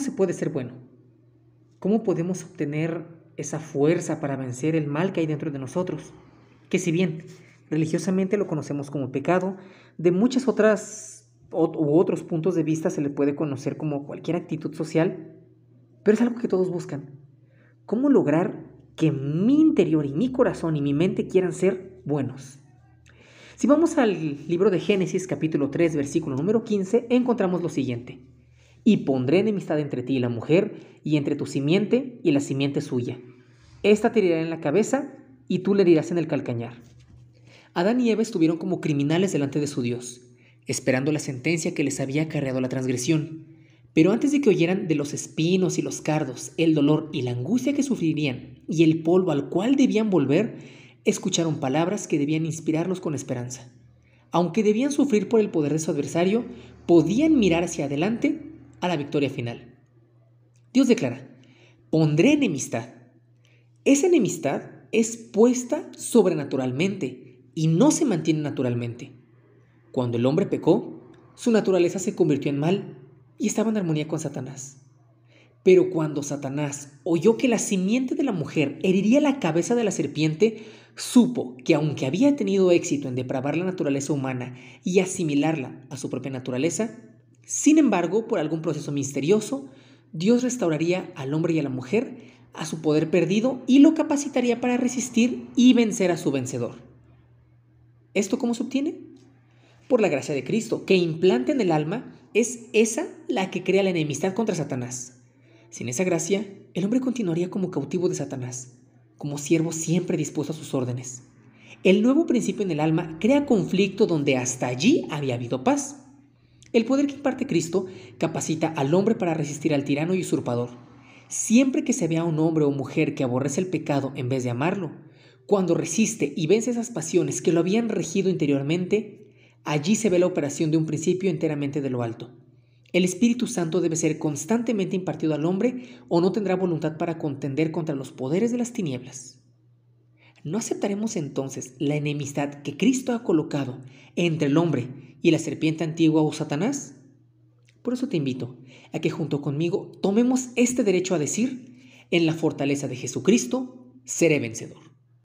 ¿cómo se puede ser bueno? ¿Cómo podemos obtener esa fuerza para vencer el mal que hay dentro de nosotros? Que si bien religiosamente lo conocemos como pecado, de muchas otras u otros puntos de vista se le puede conocer como cualquier actitud social, pero es algo que todos buscan. ¿Cómo lograr que mi interior y mi corazón y mi mente quieran ser buenos? Si vamos al libro de Génesis capítulo 3 versículo número 15, encontramos lo siguiente. Y pondré enemistad entre ti y la mujer, y entre tu simiente y la simiente suya. Esta te herirá en la cabeza, y tú le herirás en el calcañar. Adán y Eva estuvieron como criminales delante de su Dios, esperando la sentencia que les había acarreado la transgresión. Pero antes de que oyeran de los espinos y los cardos, el dolor y la angustia que sufrirían y el polvo al cual debían volver, escucharon palabras que debían inspirarlos con esperanza. Aunque debían sufrir por el poder de su adversario, podían mirar hacia adelante a la victoria final. Dios declara, pondré enemistad. Esa enemistad es puesta sobrenaturalmente y no se mantiene naturalmente. Cuando el hombre pecó, su naturaleza se convirtió en mal y estaba en armonía con Satanás. Pero cuando Satanás oyó que la simiente de la mujer heriría la cabeza de la serpiente, supo que aunque había tenido éxito en depravar la naturaleza humana y asimilarla a su propia naturaleza, sin embargo, por algún proceso misterioso, Dios restauraría al hombre y a la mujer a su poder perdido y lo capacitaría para resistir y vencer a su vencedor. ¿Esto cómo se obtiene? Por la gracia de Cristo, que implanta en el alma es esa la que crea la enemistad contra Satanás. Sin esa gracia, el hombre continuaría como cautivo de Satanás, como siervo siempre dispuesto a sus órdenes. El nuevo principio en el alma crea conflicto donde hasta allí había habido paz. El poder que imparte Cristo capacita al hombre para resistir al tirano y usurpador. Siempre que se vea un hombre o mujer que aborrece el pecado en vez de amarlo, cuando resiste y vence esas pasiones que lo habían regido interiormente, allí se ve la operación de un principio enteramente de lo alto. El Espíritu Santo debe ser constantemente impartido al hombre o no tendrá voluntad para contender contra los poderes de las tinieblas. ¿No aceptaremos entonces la enemistad que Cristo ha colocado entre el hombre y la serpiente antigua o Satanás? Por eso te invito a que junto conmigo tomemos este derecho a decir, en la fortaleza de Jesucristo, seré vencedor.